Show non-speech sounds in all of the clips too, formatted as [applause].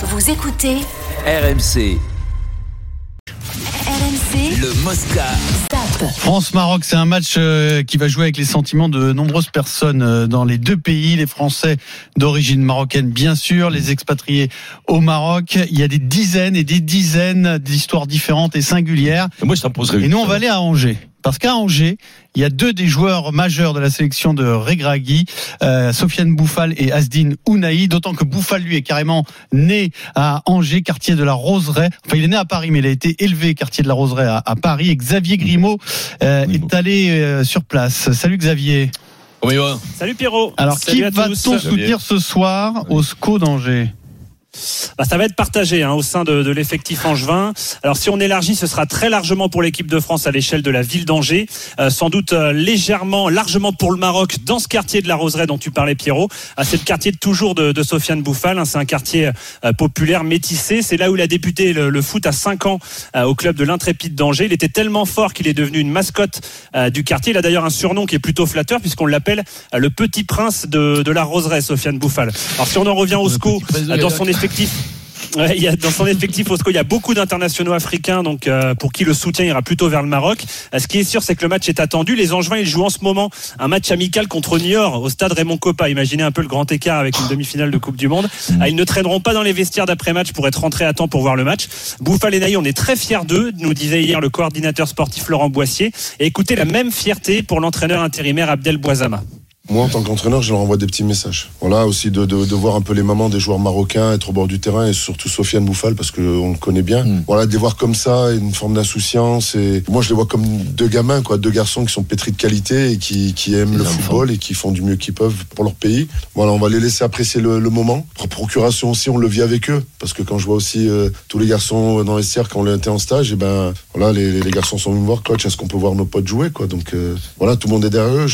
Vous écoutez RMC, RMC le Mosca. France-Maroc, c'est un match euh, qui va jouer avec les sentiments de nombreuses personnes euh, dans les deux pays, les Français d'origine marocaine bien sûr, les expatriés au Maroc. Il y a des dizaines et des dizaines d'histoires différentes et singulières. Moi, je Et nous, on va aller à Angers. Parce qu'à Angers, il y a deux des joueurs majeurs de la sélection de Regragui, euh, Sofiane Bouffal et Asdine Ounaï, d'autant que Bouffal, lui, est carrément né à Angers, quartier de la Roseraie. Enfin, il est né à Paris, mais il a été élevé quartier de la Roseraie à, à Paris. Et Xavier Grimaud euh, Grimaud. est allé euh, sur place. Salut Xavier. Comment il va? Salut Pierrot. Alors, Salut qui va-t-on soutenir ce soir au SCO d'Angers? Bah, Ça va être partagé hein, au sein de, de l'effectif angevin. Alors si on élargit, ce sera très largement pour l'équipe de France à l'échelle de la ville d'Angers. Euh, sans doute euh, légèrement, largement pour le Maroc dans ce quartier de la Roseraie dont tu parlais Pierrot. Ah, c'est le quartier de toujours de, de Sofiane Bouffal. hein. c'est un quartier euh, populaire, métissé. C'est là où il a débuté le, le foot à 5 ans euh, au club de l'Intrépide d'Angers. Il était tellement fort qu'il est devenu une mascotte euh, du quartier. Il a d'ailleurs un surnom qui est plutôt flatteur puisqu'on l'appelle euh, le petit prince de, de la Roseraie, Sofiane Bouffal. Alors si on en revient au SCO, dans son effectif. Dans son effectif Osco, il y a beaucoup d'internationaux africains, euh, pour qui le soutien ira plutôt vers le Maroc. Euh, ce qui est sûr, c'est que le match est attendu. Les Angevins, jouent en ce moment un match amical contre Niort au stade Raymond Coppa. Imaginez un peu le grand écart avec une demi-finale de Coupe du Monde. Ah, ils ne traîneront pas dans les vestiaires d'après-match pour être rentrés à temps pour voir le match. Bouffal et Naï, on est très fiers d'eux, nous disait hier le coordinateur sportif Laurent Boissier. Et écoutez la même fierté pour l'entraîneur intérimaire Abdel Boisama. Moi, en tant qu'entraîneur, je leur envoie des petits messages. Voilà, aussi de, de, de voir un peu les mamans des joueurs marocains être au bord du terrain et surtout Sofiane Bouffal parce qu'on le connaît bien. Mm. Voilà, de les voir comme ça, une forme d'insouciance et moi, je les vois comme deux gamins, quoi, deux garçons qui sont pétris de qualité et qui, qui aiment le football et qui font du mieux qu'ils peuvent pour leur pays. Voilà, on va les laisser apprécier le, le moment. Par procuration aussi, on le vit avec eux parce que quand je vois aussi euh, tous les garçons dans les vestiaires quand on était en stage, et ben voilà, les, les- les garçons sont venus me voir, coach, est-ce qu'on peut voir nos potes jouer, quoi? Donc euh, voilà, tout le monde est derrière eux.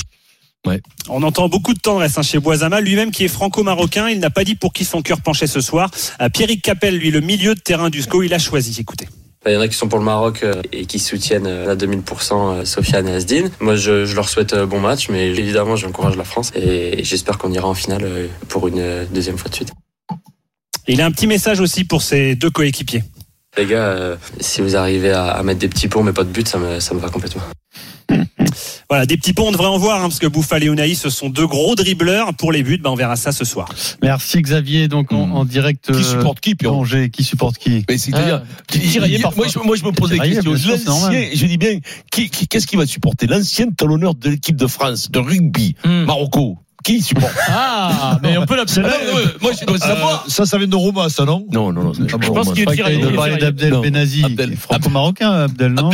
On entend beaucoup de tendresse hein, chez Boisama, lui-même qui est franco-marocain. Il n'a pas dit pour qui son cœur penchait ce soir. Euh, Pierrick Capel, lui, le milieu de terrain du SCO, il a choisi. Écoutez. Il y en a qui sont pour le Maroc euh, et qui soutiennent à 2000% euh, Sofiane et Asdin. Moi, je, je leur souhaite euh, bon match, mais évidemment, j'encourage la France et j'espère qu'on ira en finale pour une deuxième fois de suite. Il a un petit message aussi pour ses deux coéquipiers. Les gars, euh, si vous arrivez à, à mettre des petits ponts mais pas de but, ça me, ça me va complètement. [laughs] Voilà, des petits ponts, on devrait en voir, hein, parce que Bouffal et Ounaï, ce sont deux gros dribbleurs. Pour les buts, ben, on verra ça ce soir. Merci Xavier, donc en, Hmm. en direct Qui euh, supporte qui, d'Angers. Qui supporte qui Mais c'est-à-dire, qui- parfois. moi, je, moi, je me pose des questions. L'ancien, je dis bien, qui, qui- qu'est-ce qui va supporter L'ancien talonneur de l'équipe de France, de rugby, Hmm. Marocco. Qui supporte Ah, mais on peut Ah, non, non, Moi, je dois savoir. Ça, ça vient de Roma, ça, non Non, non, non. Ah bon, pense qu'il est je y a- parler d'Abdel. Benazi, Abdel- franco-marocain, Abdel, non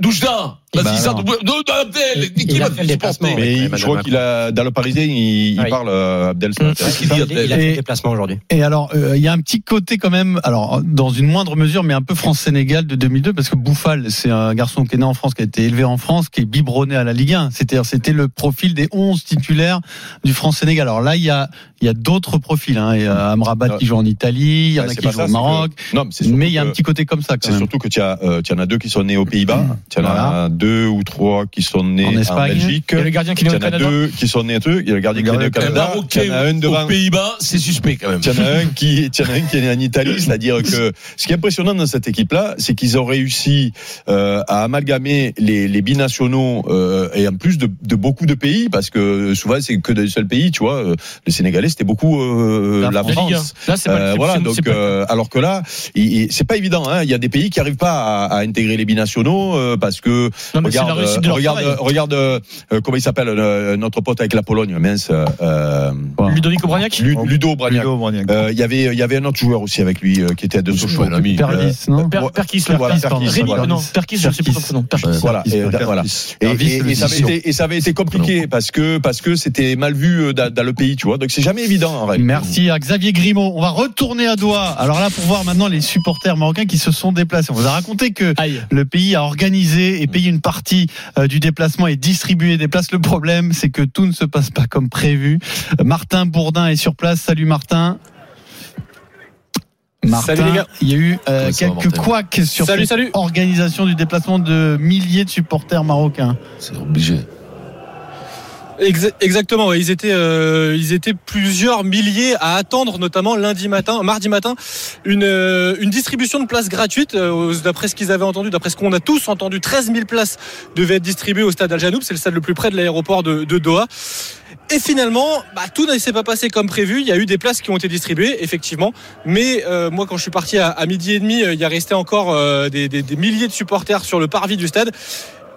Doujda Vas-y, Bah ça. Abdel. Fait déplacement. supporter Mais je crois qu'il a dans le Parisien, il, parle euh, Abdel. Qu'est-ce qu'il dit, Il a fait Et- le déplacement aujourd'hui. Et alors, euh, il y a un petit côté quand même, alors dans une moindre mesure, mais un peu France-Sénégal de 2002, parce que Bouffal, c'est un garçon qui est né en France, qui a été élevé en France, qui est biberonné à la Ligue 1. C'était, c'était le profil des 11 titulaires du France-Sénégal. Alors là, il y a, il y a d'autres profils. Hein. Il y a Amrabat Non. qui joue en Italie, il y en Ouais, a qui jouent ça, au Maroc. que- Non, mais c'est surtout Mais il y a un petit côté comme ça C'est surtout que tu as, euh, tu en as deux qui sont nés aux Pays-Bas, tu en Voilà. as deux ou trois qui sont nés En en, Espagne. Belgique, Et le gardien qui est en au Canada. deux qui sont nés à deux, il y a le gardien qui est né au Canada, tu en as un devant. aux Pays-Bas, c'est suspect quand même. Tu en as un qui, tu en as un qui est né en Italie, c'est-à-dire que ce qui est impressionnant dans cette équipe-là, c'est qu'ils ont réussi euh, à amalgamer les, les binationaux euh, et en plus de, de beaucoup de pays, parce que souvent c'est que d'un seul pays, tu vois. euh, Le Sénégalais c'était beaucoup euh, La la, France. La Ligue France. 1. Là, c'est pas Euh, voilà, donc c'est pas- euh, alors que là, il- il- c'est pas évident. Hein. Il y a des pays qui arrivent pas à, à intégrer les binationaux euh, parce que Non, mais c'est la regarde, réussite de euh, leur regarde, travail. regarde, euh, comment il s'appelle euh, notre pote avec la Pologne, mince, euh, Ludovic Obraniak Lu- Ludo Bragnac. Ludo Bragnac. Euh, Il y avait, il y avait un autre joueur aussi avec lui euh, qui était de Sochaux. un ami. Perdis, non Per- Perkis, là. Voilà, Perkis, Perkis, Rémi, voilà. non, Perkis, je sais pas son nom. Perkis. Voilà, et, Perkis, voilà. Et, Perkis, et- c'est et ça avait été, et ça avait été compliqué parce que parce que c'était mal vu euh, dans, dans le pays, tu vois. Donc c'est jamais évident en réalité. Merci à Xavier Grimaud. On va retourner à Doha. Alors là, pour voir maintenant les supporters marocains qui se sont déplacés. On vous a raconté que Aïe. le pays a organisé et payé une partie euh, du déplacement et distribué des places. Le problème, c'est que tout ne se passe pas comme prévu. Martin Bourdin est sur place. Salut Martin. Martin, Salut les gars. il y a eu euh, quelques couacs sur Salut, cette salut. organisation du déplacement de milliers de supporters marocains. C'est obligé. Exa- exactement, ils étaient euh, ils étaient plusieurs milliers à attendre, notamment lundi matin, mardi matin, une euh, une distribution de places gratuites. euh, d'après ce qu'ils avaient entendu, d'après ce qu'on a tous entendu, 13 000 places devaient être distribuées au stade Al Janoub, c'est le stade le plus près de l'aéroport de, de Doha. Et finalement, bah, tout ne s'est pas passé comme prévu. Il y a eu des places qui ont été distribuées, effectivement. Mais euh, moi, quand je suis parti à, à midi et demi, euh, il y a resté encore euh, des, des- des milliers de supporters sur le parvis du stade.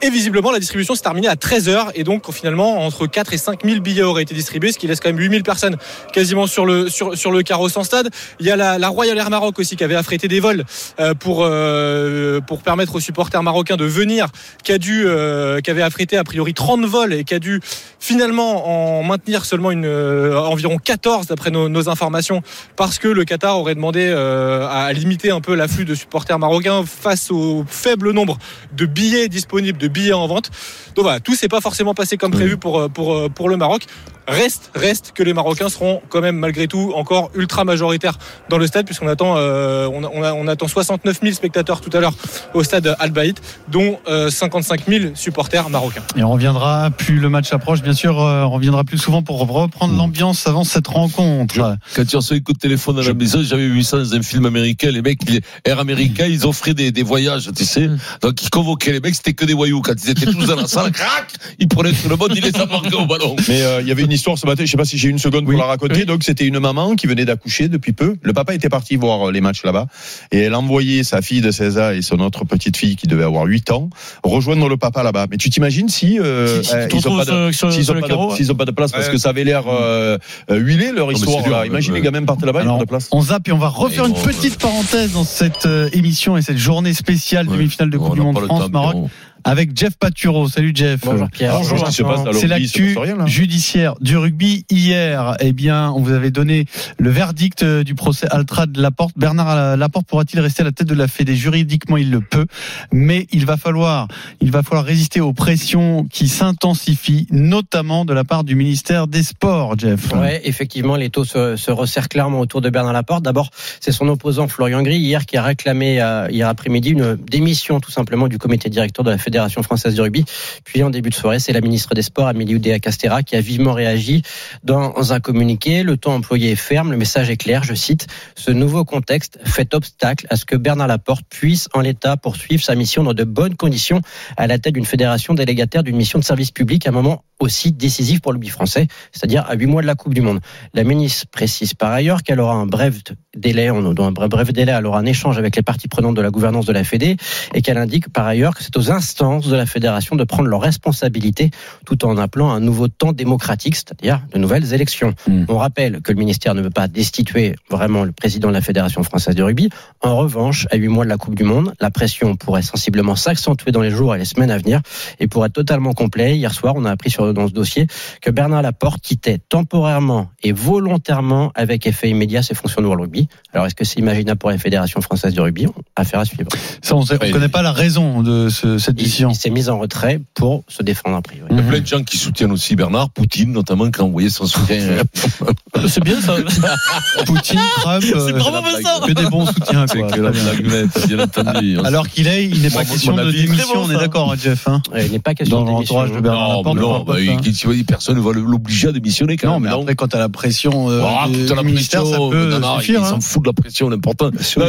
Et visiblement, la distribution s'est terminée à 13h. Et donc, finalement, entre 4 et 5 000 billets auraient été distribués, ce qui laisse quand même 8 000 personnes quasiment sur le, sur, sur le carreau sans stade. Il y a la, la Royal Air Maroc aussi qui avait affrété des vols euh, pour, euh, pour permettre aux supporters marocains de venir, qui, a dû, euh, qui avait affrété a priori 30 vols et qui a dû finalement en maintenir seulement une, environ 14 d'après nos, informations parce que le Qatar aurait demandé à limiter un peu l'afflux de supporters marocains face au faible nombre de billets disponibles, billets en vente. Donc voilà, tout s'est pas forcément passé comme prévu pour, euh, pour, pour le Maroc. Reste, reste que les Marocains seront quand même malgré tout encore ultra majoritaires dans le stade puisqu'on attend, euh, on, attend 69 000 spectateurs tout à l'heure au stade Al Baït, dont euh, 55 000 supporters marocains. Et on reviendra, plus le match approche, bien sûr, euh, on reviendra plus souvent pour reprendre l'ambiance avant cette rencontre. Quand tu reçois un coup de téléphone à la maison, j'avais vu ça dans un film américain. Les mecs, les Air Américain, ils offraient des, des voyages, tu sais. Donc ils convoquaient les mecs, c'était que des voyous. Quand ils étaient tous dans la [laughs] salle, crac, ils prenaient tout le monde, ils les embarquaient au ballon. Mais euh, il y avait une histoire ce matin, je sais pas si j'ai une seconde pour la raconter. Donc c'était une maman qui venait d'accoucher depuis peu. Le papa était parti voir euh, les matchs là-bas et elle envoyait sa fille de 16 ans et son autre petite fille qui devait avoir 8 ans rejoindre le papa là-bas. Mais tu t'imagines si, euh, Si- si euh, te ils ont pas de, sur- sur ont pas carreau, de, s'ils ont pas de place parce Ouais. que ça avait l'air euh, euh, huilé leur histoire. dur, là. Imagine les gamins partent là-bas, ils Alors, ont pas de place. On zappe et on va refaire une petite parenthèse dans cette émission et cette journée spéciale demi-finale de Coupe du Monde France-Maroc. Avec Jeff Paturo. Salut Jeff. Bonjour Pierre. Bonjour, C'est l'actu judiciaire du rugby. Hier, eh bien, on vous avait donné le verdict euh, du procès Altrad Laporte. Bernard Laporte pourra-t-il rester à la tête de la Fédé? Juridiquement, il le peut, mais il va falloir, il va falloir résister aux pressions qui s'intensifient, notamment de la part du ministère des Sports, Jeff. Ouais, effectivement, les taux se, se resserrent clairement autour de Bernard Laporte. D'abord, c'est son opposant Florian Gris hier qui a réclamé euh, hier après-midi une démission tout simplement du comité directeur de la Fédération française de rugby. Puis en début de soirée, c'est la ministre des Sports Amélie Oudéa Castera qui a vivement réagi dans un communiqué. Le ton employé est ferme, le message est clair. Je cite ce nouveau contexte fait obstacle à ce que Bernard Laporte puisse en l'état poursuivre sa mission dans de bonnes conditions à la tête d'une fédération délégataire d'une mission de service public à un moment aussi décisif pour le rugby français, c'est-à-dire à huit mois de la Coupe du Monde. La ministre précise par ailleurs qu'elle aura un bref délai, un bref délai, elle aura un échange avec les parties prenantes de la gouvernance de la Fédé et qu'elle indique par ailleurs que c'est aux instances de la fédération de prendre leurs responsabilités tout en appelant à un nouveau temps démocratique, c'est-à-dire de nouvelles élections. Mm. On rappelle que le ministère ne veut pas destituer vraiment le président de la Fédération française de rugby. En revanche, à huit mois de la Coupe du Monde, la pression pourrait sensiblement s'accentuer dans les jours et les semaines à venir. Et pour être totalement complet, hier soir, on a appris sur, dans ce dossier que Bernard Laporte quittait temporairement et volontairement avec effet immédiat ses fonctions de World Rugby. Alors, est-ce que c'est imaginable pour la Fédération française de rugby? Affaire à suivre. Ça, on ne connaît pas la raison de ce- cette Il, il s'est mis en retrait pour se défendre a priori. Il y a plein de gens qui soutiennent aussi Bernard, Poutine notamment, qui a envoyé son soutien. [laughs] C'est bien ça. [laughs] Poutine, Trump, C'est euh, bravo Vincent. que des bons soutiens. Quoi. que la bien. bien entendu. Alors qu'il est, il n'est pas question de démission, on est ça. d'accord, hein, Jeff. Hein Euh, Il n'est pas question de démission. l'entourage de Bernard non, non, bah, de ça, hein. il- il- personne ne va l'obliger à démissionner quand Non, même. mais après, quand t'as la pression euh, Ah, du ministère, ça peut non, non, suffire. Ils hein. s'en foutent de la pression, l'important. Ça,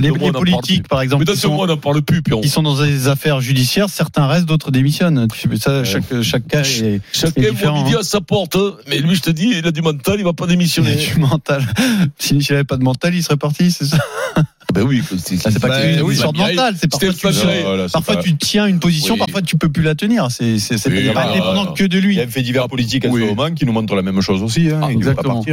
Les, politiques, par exemple, Mais on n'en parle plus. Qui sont dans des affaires judiciaires, certains restent, d'autres démissionnent. Ça, chaque, cas est, Chacun est différent. hein. à sa porte. hein. Mais lui, je te dis, il a du mental, il va pas Il démissionner. du mental. Si S'il n'avait pas de mental, il serait parti, c'est ça Ben oui, c'est Ah, C'est pas Bah, oui, une sorte de Mireille, mental. C'est parfois, tu, flash. Non, là, c'est parfois pas- tu tiens une position, Oui. parfois tu peux plus la tenir. C'est Oui, pas voilà. dépendant que de Il lui. y a un fait divers politique en Oui. ce moment qui nous montre la même chose aussi. Hein. Ah, il exactement. hein.